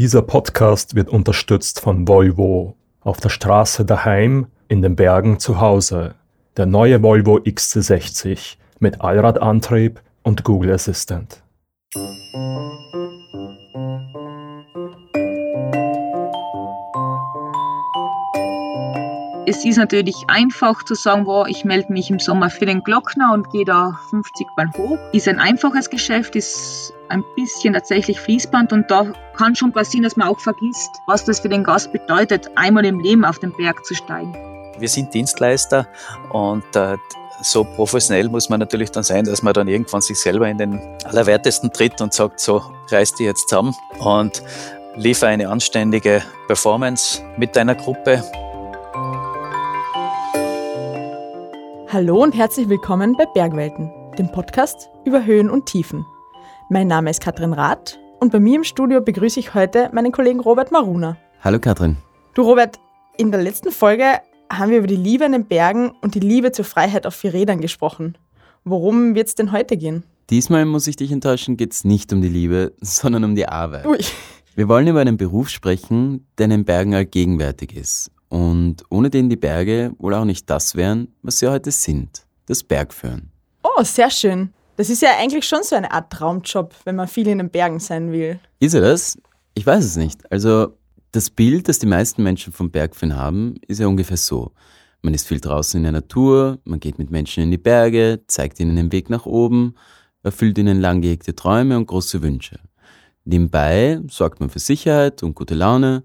Dieser Podcast wird unterstützt von Volvo. Auf der Straße daheim, in den Bergen zu Hause. Der neue Volvo XC60 mit Allradantrieb und Google Assistant. Es ist natürlich einfach zu sagen, wow, ich melde mich im Sommer für den Glockner und gehe da 50 Mal hoch. Ist ein einfaches Geschäft, ist ein bisschen tatsächlich Fließband und da kann schon passieren, dass man auch vergisst, was das für den Gast bedeutet, einmal im Leben auf den Berg zu steigen. Wir sind Dienstleister und äh, so professionell muss man natürlich dann sein, dass man dann irgendwann sich selber in den Allerwertesten tritt und sagt, so reiß die jetzt zusammen und liefere eine anständige Performance mit deiner Gruppe. Hallo und herzlich willkommen bei Bergwelten, dem Podcast über Höhen und Tiefen. Mein Name ist Katrin Rath und bei mir im Studio begrüße ich heute meinen Kollegen Robert Maruna. Hallo Katrin. Du Robert, in der letzten Folge haben wir über die Liebe in den Bergen und die Liebe zur Freiheit auf vier Rädern gesprochen. Worum wird es denn heute gehen? Diesmal muss ich dich enttäuschen, geht es nicht um die Liebe, sondern um die Arbeit. Ui. Wir wollen über einen Beruf sprechen, der in den Bergen allgegenwärtig ist und ohne den die Berge wohl auch nicht das wären, was sie heute sind, das Bergführen. Oh, sehr schön. Das ist ja eigentlich schon so eine Art Traumjob, wenn man viel in den Bergen sein will. Ist er das? Ich weiß es nicht. Also das Bild, das die meisten Menschen vom Bergführen haben, ist ja ungefähr so. Man ist viel draußen in der Natur, man geht mit Menschen in die Berge, zeigt ihnen den Weg nach oben, erfüllt ihnen lang gehegte Träume und große Wünsche. Nebenbei sorgt man für Sicherheit und gute Laune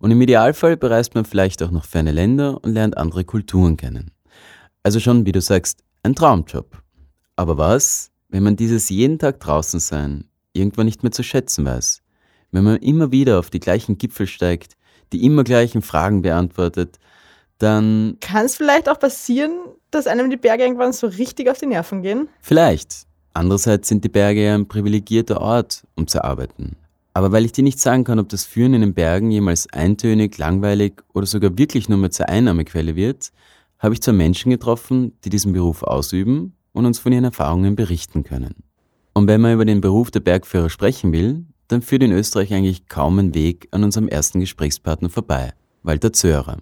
und im Idealfall bereist man vielleicht auch noch ferne Länder und lernt andere Kulturen kennen. Also schon, wie du sagst, ein Traumjob. Aber was, wenn man dieses jeden Tag draußen sein irgendwann nicht mehr zu schätzen weiß? Wenn man immer wieder auf die gleichen Gipfel steigt, die immer gleichen Fragen beantwortet, dann... Kann es vielleicht auch passieren, dass einem die Berge irgendwann so richtig auf die Nerven gehen? Vielleicht. Andererseits sind die Berge ja ein privilegierter Ort, um zu arbeiten. Aber weil ich dir nicht sagen kann, ob das Führen in den Bergen jemals eintönig, langweilig oder sogar wirklich nur mehr zur Einnahmequelle wird, habe ich zwei Menschen getroffen, die diesen Beruf ausüben und uns von ihren Erfahrungen berichten können. Und wenn man über den Beruf der Bergführer sprechen will, dann führt in Österreich eigentlich kaum ein Weg an unserem ersten Gesprächspartner vorbei, Walter Zöhrer.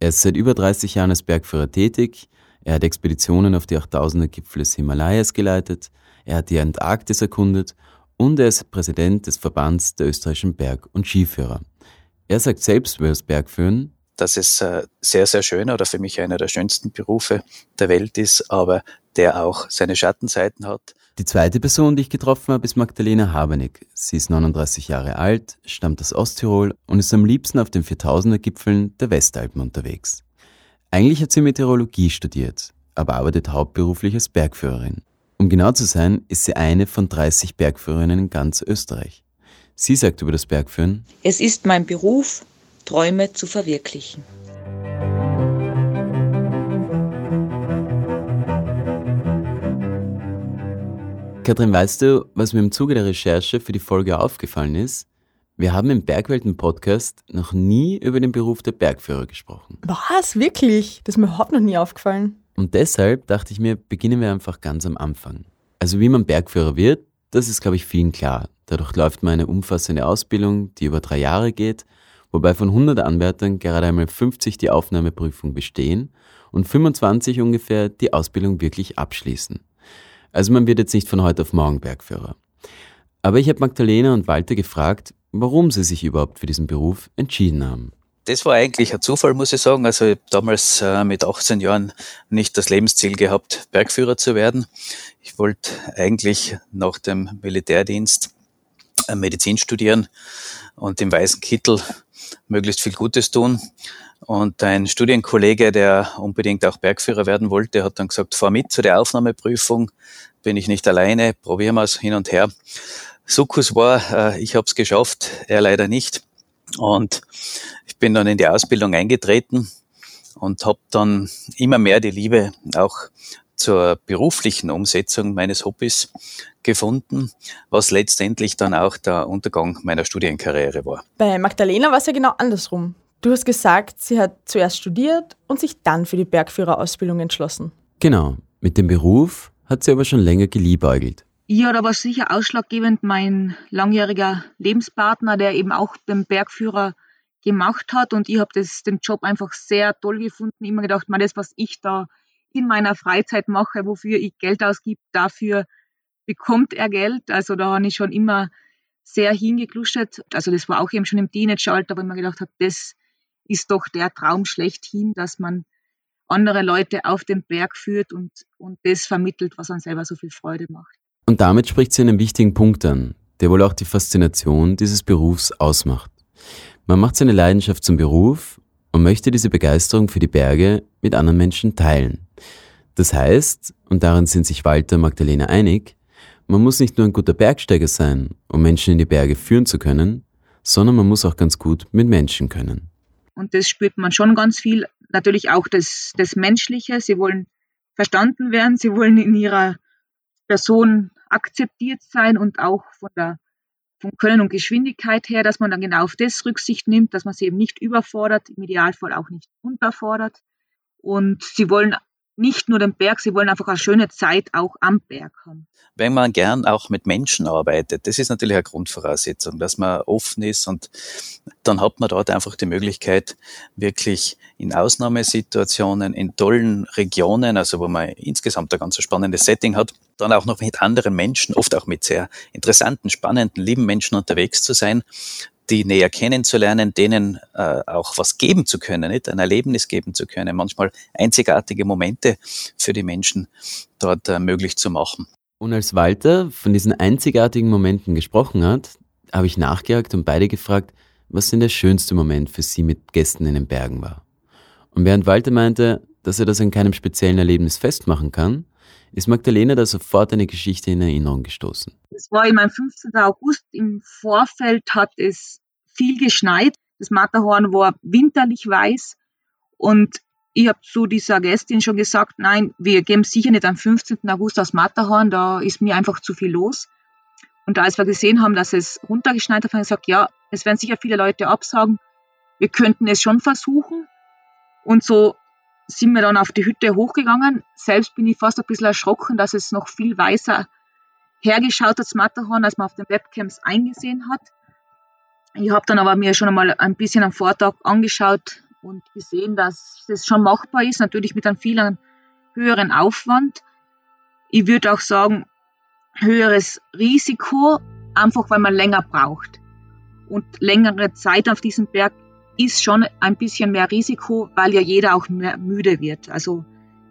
Er ist seit über 30 Jahren als Bergführer tätig, er hat Expeditionen auf die 8000er Gipfel des Himalayas geleitet, er hat die Antarktis erkundet und er ist Präsident des Verbands der österreichischen Berg- und Skiführer. Er sagt selbst über das Bergführen, dass es äh, sehr, sehr schön oder für mich einer der schönsten Berufe der Welt ist, aber der auch seine Schattenseiten hat. Die zweite Person, die ich getroffen habe, ist Magdalena Habenig. Sie ist 39 Jahre alt, stammt aus Osttirol und ist am liebsten auf den 4000er Gipfeln der Westalpen unterwegs. Eigentlich hat sie Meteorologie studiert, aber arbeitet hauptberuflich als Bergführerin. Um genau zu sein, ist sie eine von 30 Bergführerinnen in ganz Österreich. Sie sagt über das Bergführen, Es ist mein Beruf, Träume zu verwirklichen. Katrin, weißt du, was mir im Zuge der Recherche für die Folge aufgefallen ist? Wir haben im Bergwelten-Podcast noch nie über den Beruf der Bergführer gesprochen. Was? Wirklich? Das ist mir überhaupt noch nie aufgefallen. Und deshalb dachte ich mir, beginnen wir einfach ganz am Anfang. Also wie man Bergführer wird, das ist, glaube ich, vielen klar. Dadurch läuft man eine umfassende Ausbildung, die über drei Jahre geht, wobei von 100 Anwärtern gerade einmal 50 die Aufnahmeprüfung bestehen und 25 ungefähr die Ausbildung wirklich abschließen. Also man wird jetzt nicht von heute auf morgen Bergführer. Aber ich habe Magdalena und Walter gefragt, warum sie sich überhaupt für diesen Beruf entschieden haben. Das war eigentlich ein Zufall, muss ich sagen. Also ich habe damals äh, mit 18 Jahren nicht das Lebensziel gehabt, Bergführer zu werden. Ich wollte eigentlich nach dem Militärdienst Medizin studieren und im weißen Kittel möglichst viel Gutes tun. Und ein Studienkollege, der unbedingt auch Bergführer werden wollte, hat dann gesagt, fahr mit zu der Aufnahmeprüfung, bin ich nicht alleine, probieren wir es hin und her. Sukkus war, äh, ich habe es geschafft, er leider nicht. Und ich bin dann in die Ausbildung eingetreten und habe dann immer mehr die Liebe auch zur beruflichen Umsetzung meines Hobbys gefunden, was letztendlich dann auch der Untergang meiner Studienkarriere war. Bei Magdalena war es ja genau andersrum. Du hast gesagt, sie hat zuerst studiert und sich dann für die Bergführerausbildung entschlossen. Genau, mit dem Beruf hat sie aber schon länger geliebäugelt. Ja, da war sicher ausschlaggebend mein langjähriger Lebenspartner, der eben auch den Bergführer gemacht hat. Und ich habe den Job einfach sehr toll gefunden. Immer gedacht, man, das, was ich da in meiner Freizeit mache, wofür ich Geld ausgib, dafür bekommt er Geld. Also da habe ich schon immer sehr hingekluschert. Also das war auch eben schon im Teenageralter, wo ich mir gedacht habe, das ist doch der Traum schlechthin, dass man andere Leute auf den Berg führt und, und das vermittelt, was einem selber so viel Freude macht. Und damit spricht sie einen wichtigen Punkt an, der wohl auch die Faszination dieses Berufs ausmacht. Man macht seine Leidenschaft zum Beruf und möchte diese Begeisterung für die Berge mit anderen Menschen teilen. Das heißt, und darin sind sich Walter und Magdalena einig, man muss nicht nur ein guter Bergsteiger sein, um Menschen in die Berge führen zu können, sondern man muss auch ganz gut mit Menschen können. Und das spürt man schon ganz viel. Natürlich auch das, das Menschliche. Sie wollen verstanden werden, sie wollen in ihrer Person akzeptiert sein und auch von der vom Können und Geschwindigkeit her, dass man dann genau auf das Rücksicht nimmt, dass man sie eben nicht überfordert, im Idealfall auch nicht unterfordert. Und sie wollen nicht nur den Berg, sie wollen einfach eine schöne Zeit auch am Berg haben. Wenn man gern auch mit Menschen arbeitet, das ist natürlich eine Grundvoraussetzung, dass man offen ist und dann hat man dort einfach die Möglichkeit, wirklich in Ausnahmesituationen, in tollen Regionen, also wo man insgesamt ein ganz spannendes Setting hat, dann auch noch mit anderen Menschen, oft auch mit sehr interessanten, spannenden, lieben Menschen unterwegs zu sein, die näher kennenzulernen, denen äh, auch was geben zu können, nicht? ein Erlebnis geben zu können, manchmal einzigartige Momente für die Menschen dort äh, möglich zu machen. Und als Walter von diesen einzigartigen Momenten gesprochen hat, habe ich nachgehakt und beide gefragt, was denn der schönste Moment für sie mit Gästen in den Bergen war. Und während Walter meinte, dass er das an keinem speziellen Erlebnis festmachen kann, ist Magdalena da sofort eine Geschichte in Erinnerung gestoßen. Es war immer am 15. August. Im Vorfeld hat es viel geschneit. Das Matterhorn war winterlich weiß. Und ich habe zu dieser Gästin schon gesagt, nein, wir gehen sicher nicht am 15. August aus Matterhorn, da ist mir einfach zu viel los. Und als wir gesehen haben, dass es runtergeschneit hat, habe ich gesagt, ja, es werden sicher viele Leute absagen, wir könnten es schon versuchen. Und so sind wir dann auf die Hütte hochgegangen. Selbst bin ich fast ein bisschen erschrocken, dass es noch viel weißer hergeschaut hat, das Matterhorn, als man auf den Webcams eingesehen hat. Ich habe dann aber mir schon einmal ein bisschen am Vortag angeschaut und gesehen, dass das schon machbar ist, natürlich mit einem viel höheren Aufwand. Ich würde auch sagen, höheres Risiko, einfach weil man länger braucht. Und längere Zeit auf diesem Berg ist schon ein bisschen mehr Risiko, weil ja jeder auch mehr müde wird. Also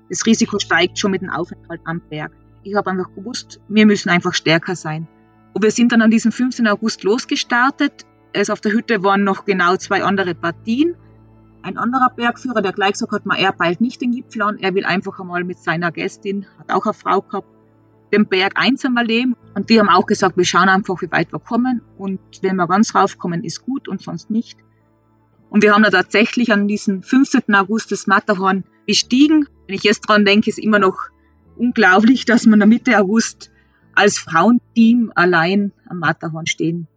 das Risiko steigt schon mit dem Aufenthalt am Berg. Ich habe einfach gewusst, wir müssen einfach stärker sein. Und wir sind dann an diesem 15. August losgestartet. Es auf der Hütte waren noch genau zwei andere Partien. Ein anderer Bergführer, der gleich gesagt hat, er bald nicht den Gipfel an, er will einfach einmal mit seiner Gästin, hat auch eine Frau gehabt, den Berg einsam erleben. Und die haben auch gesagt, wir schauen einfach, wie weit wir kommen. Und wenn wir ganz raufkommen, ist gut und sonst nicht. Und wir haben da tatsächlich an diesem 15. August das Matterhorn bestiegen. Wenn ich jetzt dran denke, ist immer noch unglaublich, dass wir Mitte August als Frauenteam allein am Matterhorn stehen.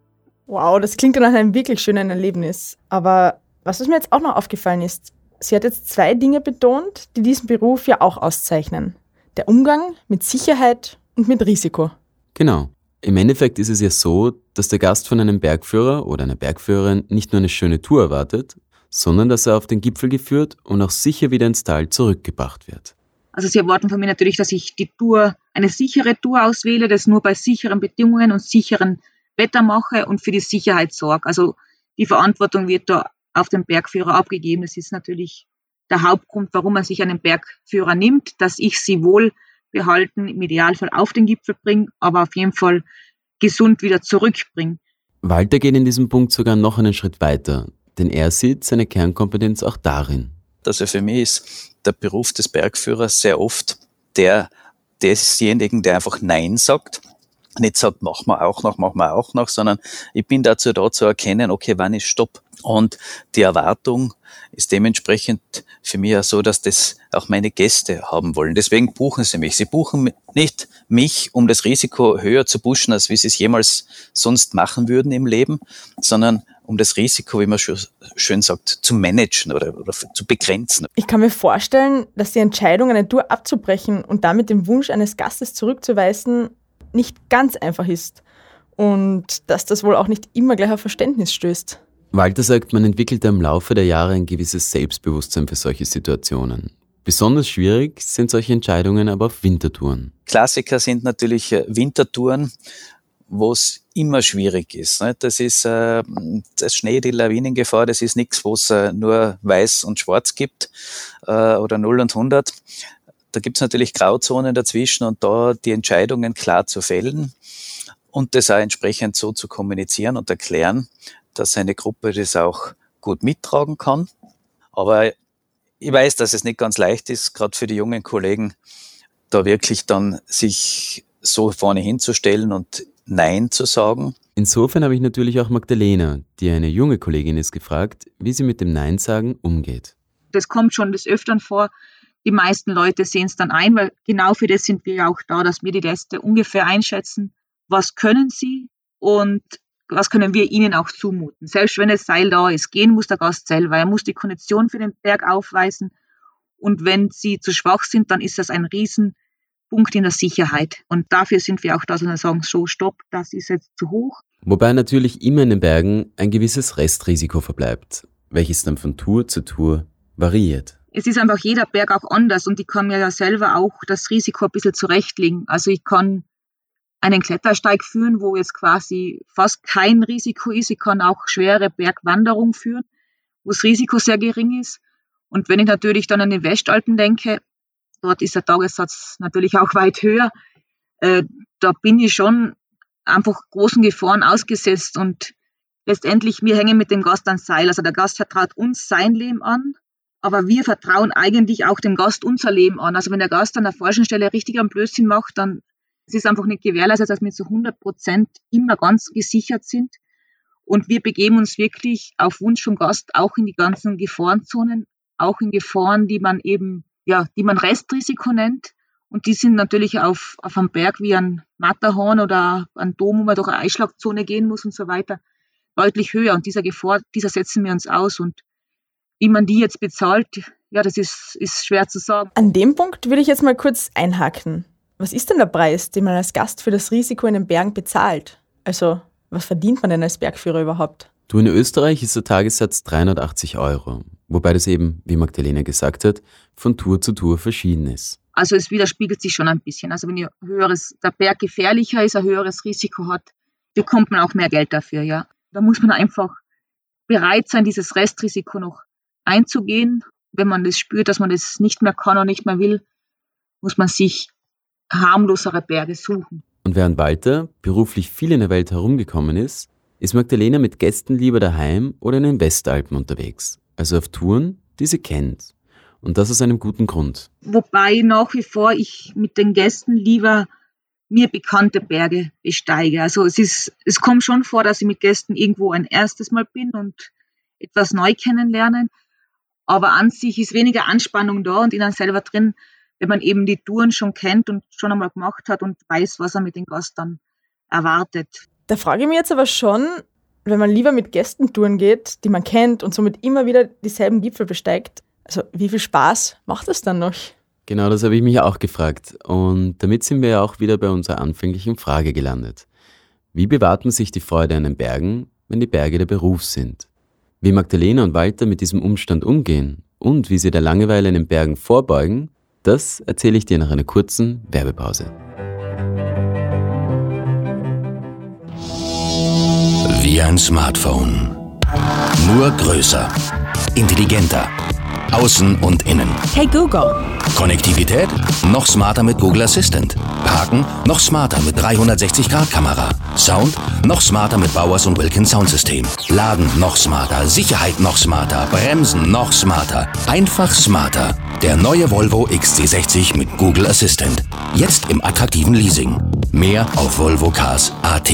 Wow, das klingt nach einem wirklich schönen Erlebnis. Aber was mir jetzt auch noch aufgefallen ist, sie hat jetzt zwei Dinge betont, die diesen Beruf ja auch auszeichnen. Der Umgang mit Sicherheit und mit Risiko. Genau. Im Endeffekt ist es ja so, dass der Gast von einem Bergführer oder einer Bergführerin nicht nur eine schöne Tour erwartet, sondern dass er auf den Gipfel geführt und auch sicher wieder ins Tal zurückgebracht wird. Also Sie erwarten von mir natürlich, dass ich die Tour, eine sichere Tour auswähle, das nur bei sicheren Bedingungen und sicheren Wetter mache und für die Sicherheit sorge. Also die Verantwortung wird da auf den Bergführer abgegeben. Das ist natürlich der Hauptgrund, warum man sich einen Bergführer nimmt, dass ich sie wohl behalten, im Idealfall auf den Gipfel bringen, aber auf jeden Fall gesund wieder zurückbringen. Walter geht in diesem Punkt sogar noch einen Schritt weiter, denn er sieht seine Kernkompetenz auch darin. Also für mich ist der Beruf des Bergführers sehr oft der desjenigen, der einfach Nein sagt. Nicht sagt, machen wir auch noch, machen wir auch noch, sondern ich bin dazu da zu erkennen, okay, wann ist Stopp? Und die Erwartung ist dementsprechend für mich auch so, dass das auch meine Gäste haben wollen. Deswegen buchen sie mich. Sie buchen nicht mich, um das Risiko höher zu pushen, als wie sie es jemals sonst machen würden im Leben, sondern um das Risiko, wie man schön sagt, zu managen oder, oder zu begrenzen. Ich kann mir vorstellen, dass die Entscheidung, eine Tour abzubrechen und damit den Wunsch eines Gastes zurückzuweisen, nicht ganz einfach ist und dass das wohl auch nicht immer gleich auf Verständnis stößt. Walter sagt, man entwickelt im Laufe der Jahre ein gewisses Selbstbewusstsein für solche Situationen. Besonders schwierig sind solche Entscheidungen aber auf Wintertouren. Klassiker sind natürlich äh, Wintertouren, wo es immer schwierig ist. Das ist äh, das Schnee, die Lawinengefahr, das ist nichts, wo es äh, nur weiß und schwarz gibt oder 0 und 100. Da gibt es natürlich Grauzonen dazwischen und da die Entscheidungen klar zu fällen und das auch entsprechend so zu kommunizieren und erklären, dass eine Gruppe das auch gut mittragen kann. Aber ich weiß, dass es nicht ganz leicht ist, gerade für die jungen Kollegen, da wirklich dann sich so vorne hinzustellen und Nein zu sagen. Insofern habe ich natürlich auch Magdalena, die eine junge Kollegin ist, gefragt, wie sie mit dem Nein sagen umgeht. Das kommt schon des Öfteren vor. Die meisten Leute sehen es dann ein, weil genau für das sind wir ja auch da, dass wir die Gäste ungefähr einschätzen, was können sie und was können wir ihnen auch zumuten. Selbst wenn das Seil da ist, gehen muss der Gast selber. Er muss die Kondition für den Berg aufweisen. Und wenn sie zu schwach sind, dann ist das ein Riesenpunkt in der Sicherheit. Und dafür sind wir auch da, sondern sagen, so, stopp, das ist jetzt zu hoch. Wobei natürlich immer in den Bergen ein gewisses Restrisiko verbleibt, welches dann von Tour zu Tour variiert. Es ist einfach jeder Berg auch anders und ich kann mir ja selber auch das Risiko ein bisschen zurechtlegen. Also ich kann einen Klettersteig führen, wo jetzt quasi fast kein Risiko ist. Ich kann auch schwere Bergwanderung führen, wo das Risiko sehr gering ist. Und wenn ich natürlich dann an den Westalpen denke, dort ist der Tagessatz natürlich auch weit höher. Äh, da bin ich schon einfach großen Gefahren ausgesetzt und letztendlich wir hängen mit dem Gast ans Seil. Also der Gast vertraut uns sein Leben an, aber wir vertrauen eigentlich auch dem Gast unser Leben an. Also wenn der Gast an der falschen Stelle richtig am Blödsinn macht, dann es ist einfach nicht gewährleistet, dass wir zu 100 Prozent immer ganz gesichert sind. Und wir begeben uns wirklich auf Wunsch vom Gast auch in die ganzen Gefahrenzonen, auch in Gefahren, die man eben, ja, die man Restrisiko nennt. Und die sind natürlich auf, auf einem Berg wie ein Matterhorn oder ein Dom, wo man durch eine Eisschlagzone gehen muss und so weiter, deutlich höher. Und dieser Gefahr, dieser setzen wir uns aus. Und wie man die jetzt bezahlt, ja, das ist, ist schwer zu sagen. An dem Punkt würde ich jetzt mal kurz einhaken. Was ist denn der Preis, den man als Gast für das Risiko in den Bergen bezahlt? Also, was verdient man denn als Bergführer überhaupt? Du, in Österreich ist der Tagessatz 380 Euro, wobei das eben, wie Magdalena gesagt hat, von Tour zu Tour verschieden ist. Also es widerspiegelt sich schon ein bisschen. Also wenn ihr höheres, der Berg gefährlicher ist, ein höheres Risiko hat, bekommt man auch mehr Geld dafür, ja. Da muss man einfach bereit sein, dieses Restrisiko noch einzugehen. Wenn man das spürt, dass man das nicht mehr kann und nicht mehr will, muss man sich harmlosere Berge suchen. Und während Walter beruflich viel in der Welt herumgekommen ist, ist Magdalena mit Gästen lieber daheim oder in den Westalpen unterwegs. Also auf Touren, die sie kennt. Und das aus einem guten Grund. Wobei nach wie vor ich mit den Gästen lieber mir bekannte Berge besteige. Also es ist, es kommt schon vor, dass ich mit Gästen irgendwo ein erstes Mal bin und etwas neu kennenlernen. Aber an sich ist weniger Anspannung da und in einem selber drin wenn man eben die Touren schon kennt und schon einmal gemacht hat und weiß, was er mit den Gast dann erwartet. Da frage ich mich jetzt aber schon, wenn man lieber mit Gästen Touren geht, die man kennt und somit immer wieder dieselben Gipfel besteigt, also wie viel Spaß macht das dann noch? Genau, das habe ich mich auch gefragt. Und damit sind wir ja auch wieder bei unserer anfänglichen Frage gelandet. Wie bewahrt man sich die Freude an den Bergen, wenn die Berge der Beruf sind? Wie Magdalena und Walter mit diesem Umstand umgehen und wie sie der Langeweile in den Bergen vorbeugen, das erzähle ich dir nach einer kurzen Werbepause. Wie ein Smartphone. Nur größer, intelligenter, außen und innen. Hey Google. Konnektivität? Noch smarter mit Google Assistant. Parken? Noch smarter mit 360-Grad-Kamera. Sound? Noch smarter mit Bowers und Wilkins Soundsystem. Laden? Noch smarter. Sicherheit? Noch smarter. Bremsen? Noch smarter. Einfach smarter. Der neue Volvo XC60 mit Google Assistant. Jetzt im attraktiven Leasing. Mehr auf volvocars.at.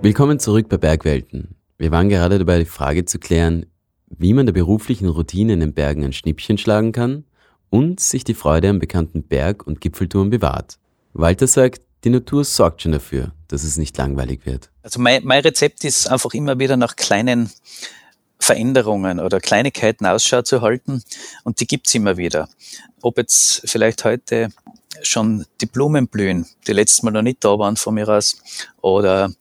Willkommen zurück bei Bergwelten. Wir waren gerade dabei, die Frage zu klären, wie man der beruflichen Routine in den Bergen ein Schnippchen schlagen kann und sich die Freude am bekannten Berg- und Gipfeltouren bewahrt. Walter sagt, die Natur sorgt schon dafür, dass es nicht langweilig wird. Also mein, mein Rezept ist einfach immer wieder nach kleinen Veränderungen oder Kleinigkeiten Ausschau zu halten. Und die gibt's immer wieder. Ob jetzt vielleicht heute schon die Blumen blühen, die letztes Mal noch nicht da waren von mir aus, oder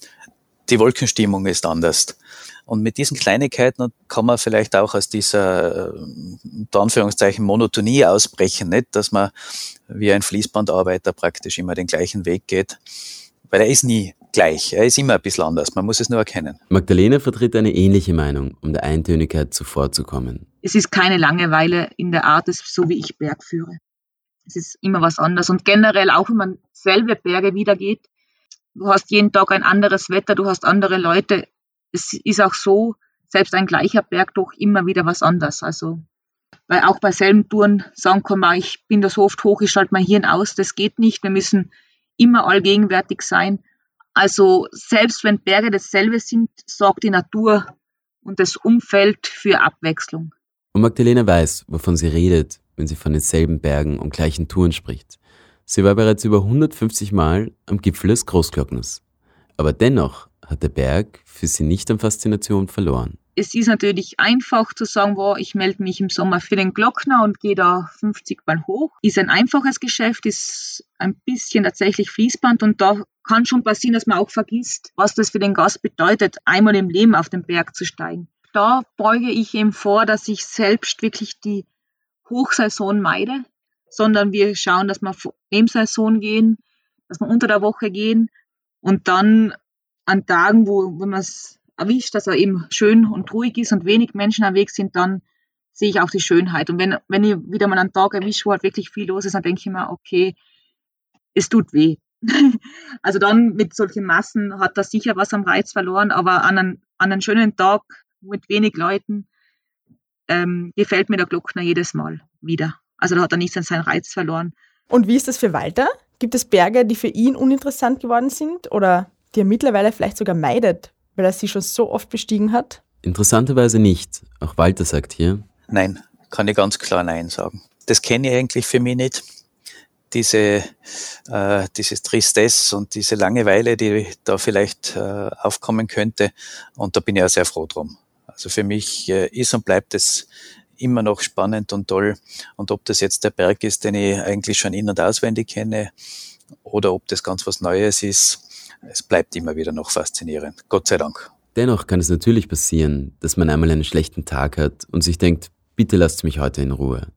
die Wolkenstimmung ist anders. Und mit diesen Kleinigkeiten kann man vielleicht auch aus dieser, unter Anführungszeichen, Monotonie ausbrechen, nicht? Dass man wie ein Fließbandarbeiter praktisch immer den gleichen Weg geht. Weil er ist nie gleich. Er ist immer ein bisschen anders. Man muss es nur erkennen. Magdalena vertritt eine ähnliche Meinung, um der Eintönigkeit zuvorzukommen. Es ist keine Langeweile in der Art, so wie ich Berg führe. Es ist immer was anderes. Und generell, auch wenn man selber Berge wieder geht, du hast jeden Tag ein anderes Wetter, du hast andere Leute. Es ist auch so, selbst ein gleicher Berg doch immer wieder was anderes. Also, weil auch bei selben Touren sagen kann man, ich bin da so oft hoch, ich schalte mein Hirn aus, das geht nicht. Wir müssen immer allgegenwärtig sein. Also selbst wenn Berge dasselbe sind, sorgt die Natur und das Umfeld für Abwechslung. Und Magdalena weiß, wovon sie redet, wenn sie von denselben Bergen und gleichen Touren spricht. Sie war bereits über 150 Mal am Gipfel des Großglockners. Aber dennoch hat der Berg für sie nicht an Faszination verloren. Es ist natürlich einfach zu sagen, wow, ich melde mich im Sommer für den Glockner und gehe da 50 Mal hoch. Ist ein einfaches Geschäft, ist ein bisschen tatsächlich Fließband und da kann schon passieren, dass man auch vergisst, was das für den Gast bedeutet, einmal im Leben auf den Berg zu steigen. Da beuge ich ihm vor, dass ich selbst wirklich die Hochsaison meide, sondern wir schauen, dass wir Nebensaison gehen, dass wir unter der Woche gehen und dann an Tagen, wo, wenn man es erwischt, dass er eben schön und ruhig ist und wenig Menschen unterwegs sind, dann sehe ich auch die Schönheit. Und wenn, wenn ich wieder mal einen Tag erwische, wo halt wirklich viel los ist, dann denke ich mir, okay, es tut weh. also dann mit solchen Massen hat das sicher was am Reiz verloren, aber an einem, an einem schönen Tag mit wenig Leuten ähm, gefällt mir der Glockner jedes Mal wieder. Also da hat er nicht seinen Reiz verloren. Und wie ist das für Walter? Gibt es Berge, die für ihn uninteressant geworden sind oder die er mittlerweile vielleicht sogar meidet, weil er sie schon so oft bestiegen hat? Interessanterweise nicht. Auch Walter sagt hier. Nein, kann ich ganz klar Nein sagen. Das kenne ich eigentlich für mich nicht. Diese, äh, dieses Tristesse und diese Langeweile, die da vielleicht äh, aufkommen könnte. Und da bin ich auch sehr froh drum. Also für mich äh, ist und bleibt es immer noch spannend und toll. Und ob das jetzt der Berg ist, den ich eigentlich schon in- und auswendig kenne, oder ob das ganz was Neues ist, es bleibt immer wieder noch faszinierend. Gott sei Dank. Dennoch kann es natürlich passieren, dass man einmal einen schlechten Tag hat und sich denkt, bitte lasst mich heute in Ruhe.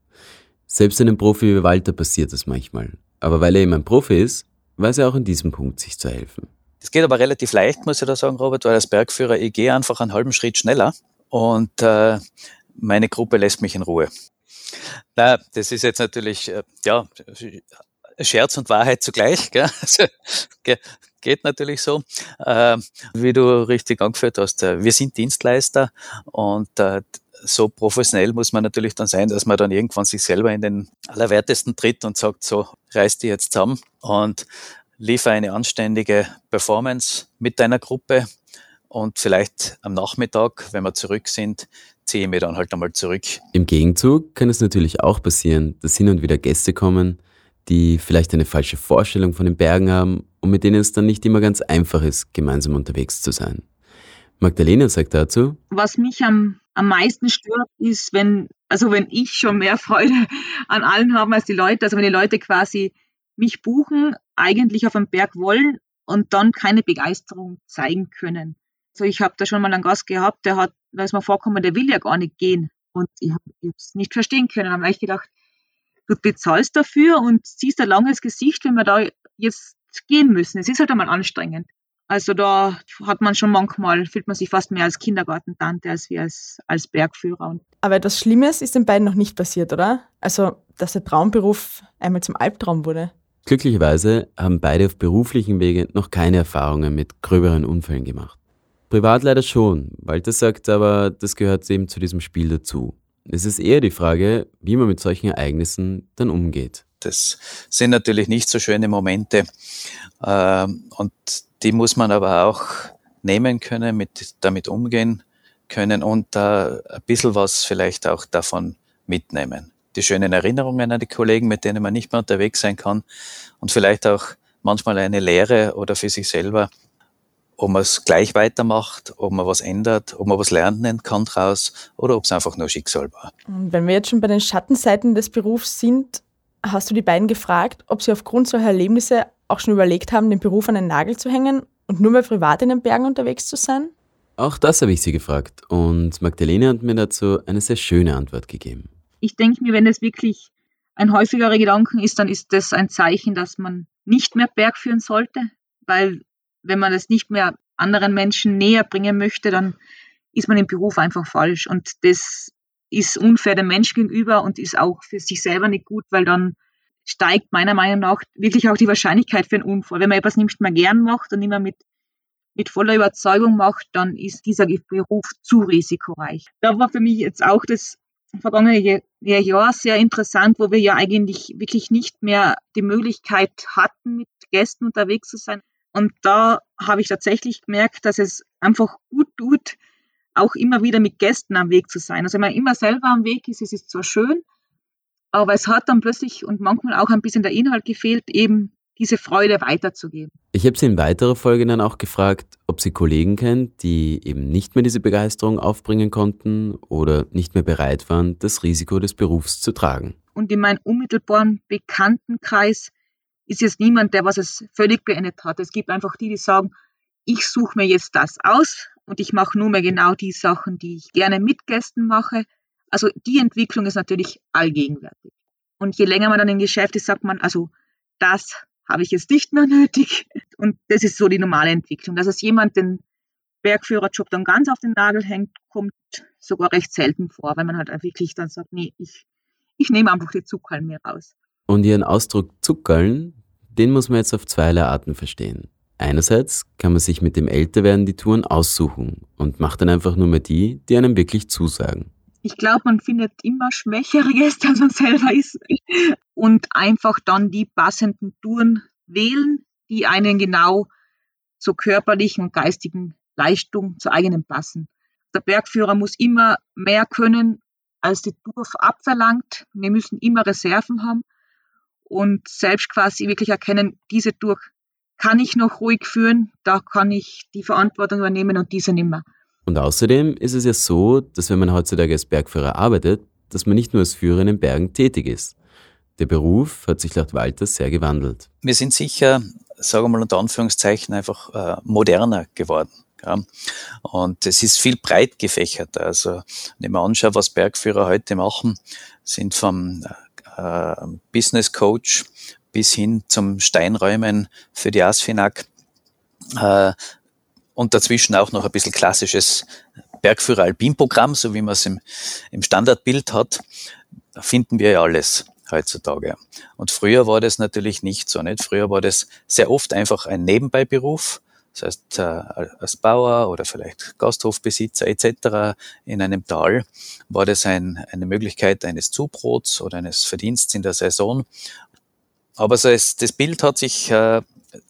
Selbst einem Profi wie Walter passiert das manchmal. Aber weil er eben ein Profi ist, weiß er auch in diesem Punkt sich zu helfen. Das geht aber relativ leicht, muss ich da sagen, Robert, weil als Bergführer, ich gehe einfach einen halben Schritt schneller und äh, meine Gruppe lässt mich in Ruhe. Na, das ist jetzt natürlich, äh, ja, Scherz und Wahrheit zugleich. Gell? Also, geht natürlich so. Äh, wie du richtig angeführt hast, äh, wir sind Dienstleister und äh, so professionell muss man natürlich dann sein, dass man dann irgendwann sich selber in den Allerwertesten tritt und sagt, so reiß die jetzt zusammen und liefer eine anständige Performance mit deiner Gruppe und vielleicht am Nachmittag, wenn wir zurück sind, ziehe ich mich dann halt einmal zurück. Im Gegenzug kann es natürlich auch passieren, dass hin und wieder Gäste kommen, die vielleicht eine falsche Vorstellung von den Bergen haben und mit denen es dann nicht immer ganz einfach ist, gemeinsam unterwegs zu sein. Magdalena sagt dazu, was mich am, am meisten stört, ist, wenn, also wenn ich schon mehr Freude an allen habe als die Leute, also wenn die Leute quasi mich buchen, eigentlich auf einen Berg wollen und dann keine Begeisterung zeigen können. Also ich habe da schon mal einen Gast gehabt, der hat, da ist mir vorgekommen, der will ja gar nicht gehen. Und ich habe es nicht verstehen können. Da habe ich gedacht, du bezahlst dafür und siehst ein langes Gesicht, wenn wir da jetzt gehen müssen. Es ist halt einmal anstrengend. Also da hat man schon manchmal, fühlt man sich fast mehr als Kindergartentante als wie als, als Bergführer. Aber etwas Schlimmes ist den beiden noch nicht passiert, oder? Also, dass der Traumberuf einmal zum Albtraum wurde. Glücklicherweise haben beide auf beruflichen Wege noch keine Erfahrungen mit gröberen Unfällen gemacht. Privat leider schon. Walter sagt aber, das gehört eben zu diesem Spiel dazu. Es ist eher die Frage, wie man mit solchen Ereignissen dann umgeht. Das sind natürlich nicht so schöne Momente ähm, und die muss man aber auch nehmen können, mit, damit umgehen können und da ein bisschen was vielleicht auch davon mitnehmen. Die schönen Erinnerungen an die Kollegen, mit denen man nicht mehr unterwegs sein kann und vielleicht auch manchmal eine Lehre oder für sich selber ob man es gleich weitermacht, ob man was ändert, ob man was lernen kann draus oder ob es einfach nur Schicksal war. Und wenn wir jetzt schon bei den Schattenseiten des Berufs sind, hast du die beiden gefragt, ob sie aufgrund solcher Erlebnisse auch schon überlegt haben, den Beruf an den Nagel zu hängen und nur mehr privat in den Bergen unterwegs zu sein? Auch das habe ich sie gefragt und Magdalene hat mir dazu eine sehr schöne Antwort gegeben. Ich denke mir, wenn es wirklich ein häufigerer Gedanken ist, dann ist das ein Zeichen, dass man nicht mehr Berg führen sollte, weil wenn man es nicht mehr anderen Menschen näher bringen möchte, dann ist man im Beruf einfach falsch. Und das ist unfair dem Menschen gegenüber und ist auch für sich selber nicht gut, weil dann steigt meiner Meinung nach wirklich auch die Wahrscheinlichkeit für einen Unfall. Wenn man etwas nicht mehr gern macht und nicht mehr mit, mit voller Überzeugung macht, dann ist dieser Beruf zu risikoreich. Da war für mich jetzt auch das vergangene Jahr sehr interessant, wo wir ja eigentlich wirklich nicht mehr die Möglichkeit hatten, mit Gästen unterwegs zu sein. Und da habe ich tatsächlich gemerkt, dass es einfach gut tut, auch immer wieder mit Gästen am Weg zu sein. Also wenn man immer selber am Weg ist, es ist zwar schön, aber es hat dann plötzlich und manchmal auch ein bisschen der Inhalt gefehlt, eben diese Freude weiterzugeben. Ich habe sie in weiterer Folge dann auch gefragt, ob sie Kollegen kennt, die eben nicht mehr diese Begeisterung aufbringen konnten oder nicht mehr bereit waren, das Risiko des Berufs zu tragen. Und in meinem unmittelbaren Bekanntenkreis ist jetzt niemand, der was es völlig beendet hat. Es gibt einfach die, die sagen, ich suche mir jetzt das aus und ich mache nur mehr genau die Sachen, die ich gerne mit Gästen mache. Also die Entwicklung ist natürlich allgegenwärtig. Und je länger man dann im Geschäft ist, sagt man, also das habe ich jetzt nicht mehr nötig. Und das ist so die normale Entwicklung. Dass es jemand den Bergführerjob dann ganz auf den Nagel hängt, kommt sogar recht selten vor, weil man halt wirklich dann sagt, nee, ich, ich nehme einfach die Zuckerl mir raus. Und ihren Ausdruck Zuckerln, den muss man jetzt auf zweierlei Arten verstehen. Einerseits kann man sich mit dem Älterwerden die Touren aussuchen und macht dann einfach nur mehr die, die einem wirklich zusagen. Ich glaube, man findet immer schwächere Gäste, als man selber ist. Und einfach dann die passenden Touren wählen, die einen genau zur körperlichen und geistigen Leistung, zur eigenen passen. Der Bergführer muss immer mehr können, als die Tour abverlangt. Wir müssen immer Reserven haben und selbst quasi wirklich erkennen, diese Tour kann ich noch ruhig führen, da kann ich die Verantwortung übernehmen und diese nicht mehr. Und außerdem ist es ja so, dass wenn man heutzutage als Bergführer arbeitet, dass man nicht nur als Führer in den Bergen tätig ist. Der Beruf hat sich laut Walter sehr gewandelt. Wir sind sicher, sagen wir mal unter Anführungszeichen, einfach äh, moderner geworden. Ja. Und es ist viel breit gefächerter. Also, wenn ich mir anschaue, was Bergführer heute machen, sind vom äh, Business Coach bis hin zum Steinräumen für die ASFINAG äh, und dazwischen auch noch ein bisschen klassisches Bergführer-Alpin-Programm, so wie man es im, im Standardbild hat, finden wir ja alles heutzutage. Und früher war das natürlich nicht so. Nicht? Früher war das sehr oft einfach ein Nebenbeiberuf. Das heißt, äh, als Bauer oder vielleicht Gasthofbesitzer etc. in einem Tal war das ein, eine Möglichkeit eines Zubrots oder eines Verdienstes in der Saison. Aber so ist, das Bild hat sich äh,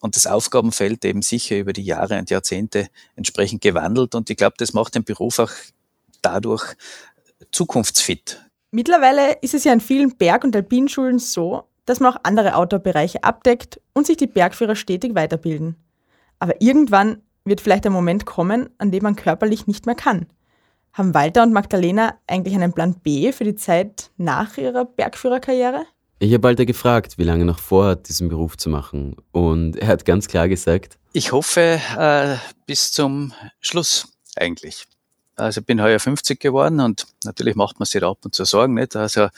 und das Aufgabenfeld eben sicher über die Jahre und Jahrzehnte entsprechend gewandelt. Und ich glaube, das macht den Beruf auch dadurch zukunftsfit. Mittlerweile ist es ja in vielen Berg- und Alpinschulen so, dass man auch andere Outdoor-Bereiche abdeckt und sich die Bergführer stetig weiterbilden. Aber irgendwann wird vielleicht ein Moment kommen, an dem man körperlich nicht mehr kann. Haben Walter und Magdalena eigentlich einen Plan B für die Zeit nach ihrer Bergführerkarriere? Ich habe Walter gefragt, wie lange noch vorhat, diesen Beruf zu machen. Und er hat ganz klar gesagt, ich hoffe äh, bis zum Schluss eigentlich. Also ich bin heuer 50 geworden und natürlich macht man sich da ab und zu Sorgen. Nicht? Also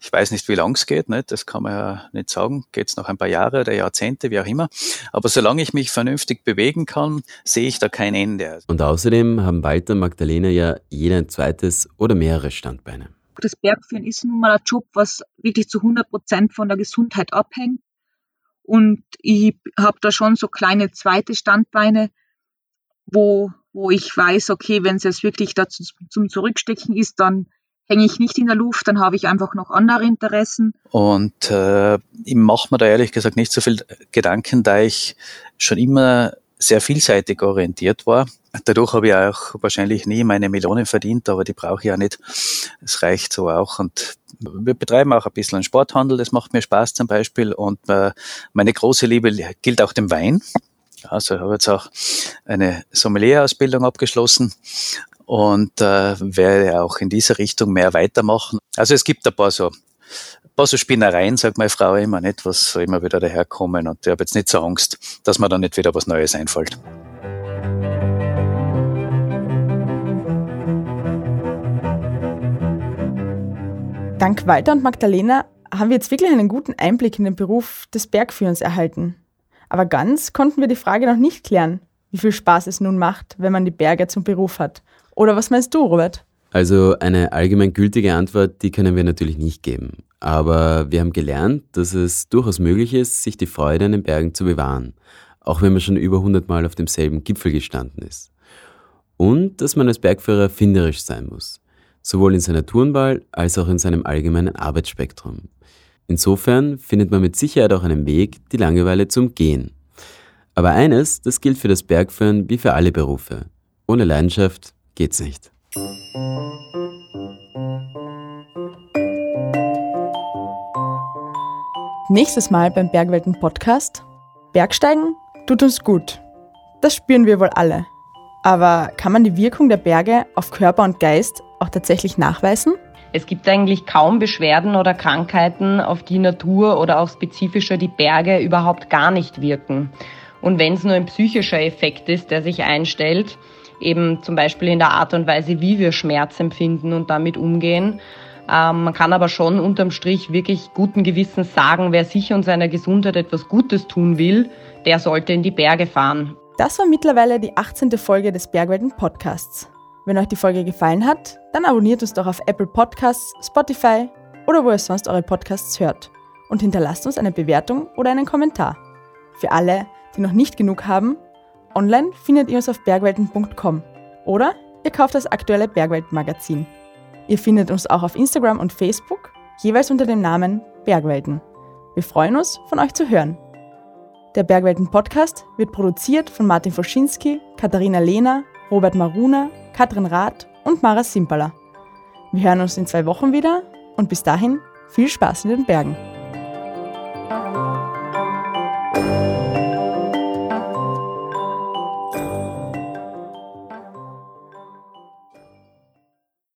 ich weiß nicht, wie lang es geht, nicht? das kann man ja nicht sagen. Geht es noch ein paar Jahre oder Jahrzehnte, wie auch immer. Aber solange ich mich vernünftig bewegen kann, sehe ich da kein Ende. Und außerdem haben Walter und Magdalena ja jeder ein zweites oder mehrere Standbeine. Das Bergführen ist nun mal ein Job, was wirklich zu 100 Prozent von der Gesundheit abhängt. Und ich habe da schon so kleine zweite Standbeine, wo, wo ich weiß, okay, wenn es jetzt wirklich dazu zum Zurückstecken ist, dann hänge ich nicht in der Luft, dann habe ich einfach noch andere Interessen. Und äh, ich mache mir da ehrlich gesagt nicht so viel Gedanken, da ich schon immer sehr vielseitig orientiert war. Dadurch habe ich auch wahrscheinlich nie meine Melonen verdient, aber die brauche ich ja nicht. Es reicht so auch. Und wir betreiben auch ein bisschen einen Sporthandel, das macht mir Spaß zum Beispiel. Und äh, meine große Liebe gilt auch dem Wein. Also ich habe jetzt auch eine Sommelier-Ausbildung abgeschlossen und äh, werde auch in dieser Richtung mehr weitermachen. Also es gibt ein paar so, ein paar so Spinnereien, sagt meine Frau immer nicht, was immer wieder daherkommen und ich habe jetzt nicht so Angst, dass mir da nicht wieder was Neues einfällt. Dank Walter und Magdalena haben wir jetzt wirklich einen guten Einblick in den Beruf des Bergführens erhalten. Aber ganz konnten wir die Frage noch nicht klären, wie viel Spaß es nun macht, wenn man die Berge zum Beruf hat. Oder was meinst du, Robert? Also eine allgemein gültige Antwort, die können wir natürlich nicht geben. Aber wir haben gelernt, dass es durchaus möglich ist, sich die Freude an den Bergen zu bewahren, auch wenn man schon über 100 Mal auf demselben Gipfel gestanden ist. Und dass man als Bergführer finderisch sein muss sowohl in seiner Tourenwahl als auch in seinem allgemeinen Arbeitsspektrum. Insofern findet man mit Sicherheit auch einen Weg, die Langeweile zu umgehen. Aber eines, das gilt für das Bergführen wie für alle Berufe. Ohne Leidenschaft geht's nicht. Nächstes Mal beim Bergwelten Podcast. Bergsteigen tut uns gut. Das spüren wir wohl alle. Aber kann man die Wirkung der Berge auf Körper und Geist auch tatsächlich nachweisen? Es gibt eigentlich kaum Beschwerden oder Krankheiten, auf die Natur oder auch spezifischer die Berge überhaupt gar nicht wirken. Und wenn es nur ein psychischer Effekt ist, der sich einstellt, eben zum Beispiel in der Art und Weise, wie wir Schmerz empfinden und damit umgehen, ähm, man kann aber schon unterm Strich wirklich guten Gewissens sagen, wer sich und seiner Gesundheit etwas Gutes tun will, der sollte in die Berge fahren. Das war mittlerweile die 18. Folge des Bergwelten Podcasts. Wenn euch die Folge gefallen hat, dann abonniert uns doch auf Apple Podcasts, Spotify oder wo ihr sonst eure Podcasts hört und hinterlasst uns eine Bewertung oder einen Kommentar. Für alle, die noch nicht genug haben, online findet ihr uns auf bergwelten.com oder ihr kauft das aktuelle Bergwelten-Magazin. Ihr findet uns auch auf Instagram und Facebook, jeweils unter dem Namen Bergwelten. Wir freuen uns, von euch zu hören. Der Bergwelten Podcast wird produziert von Martin Foschinski, Katharina Lehner, Robert Maruna, Katrin Rath und Mara Simpala. Wir hören uns in zwei Wochen wieder und bis dahin viel Spaß in den Bergen.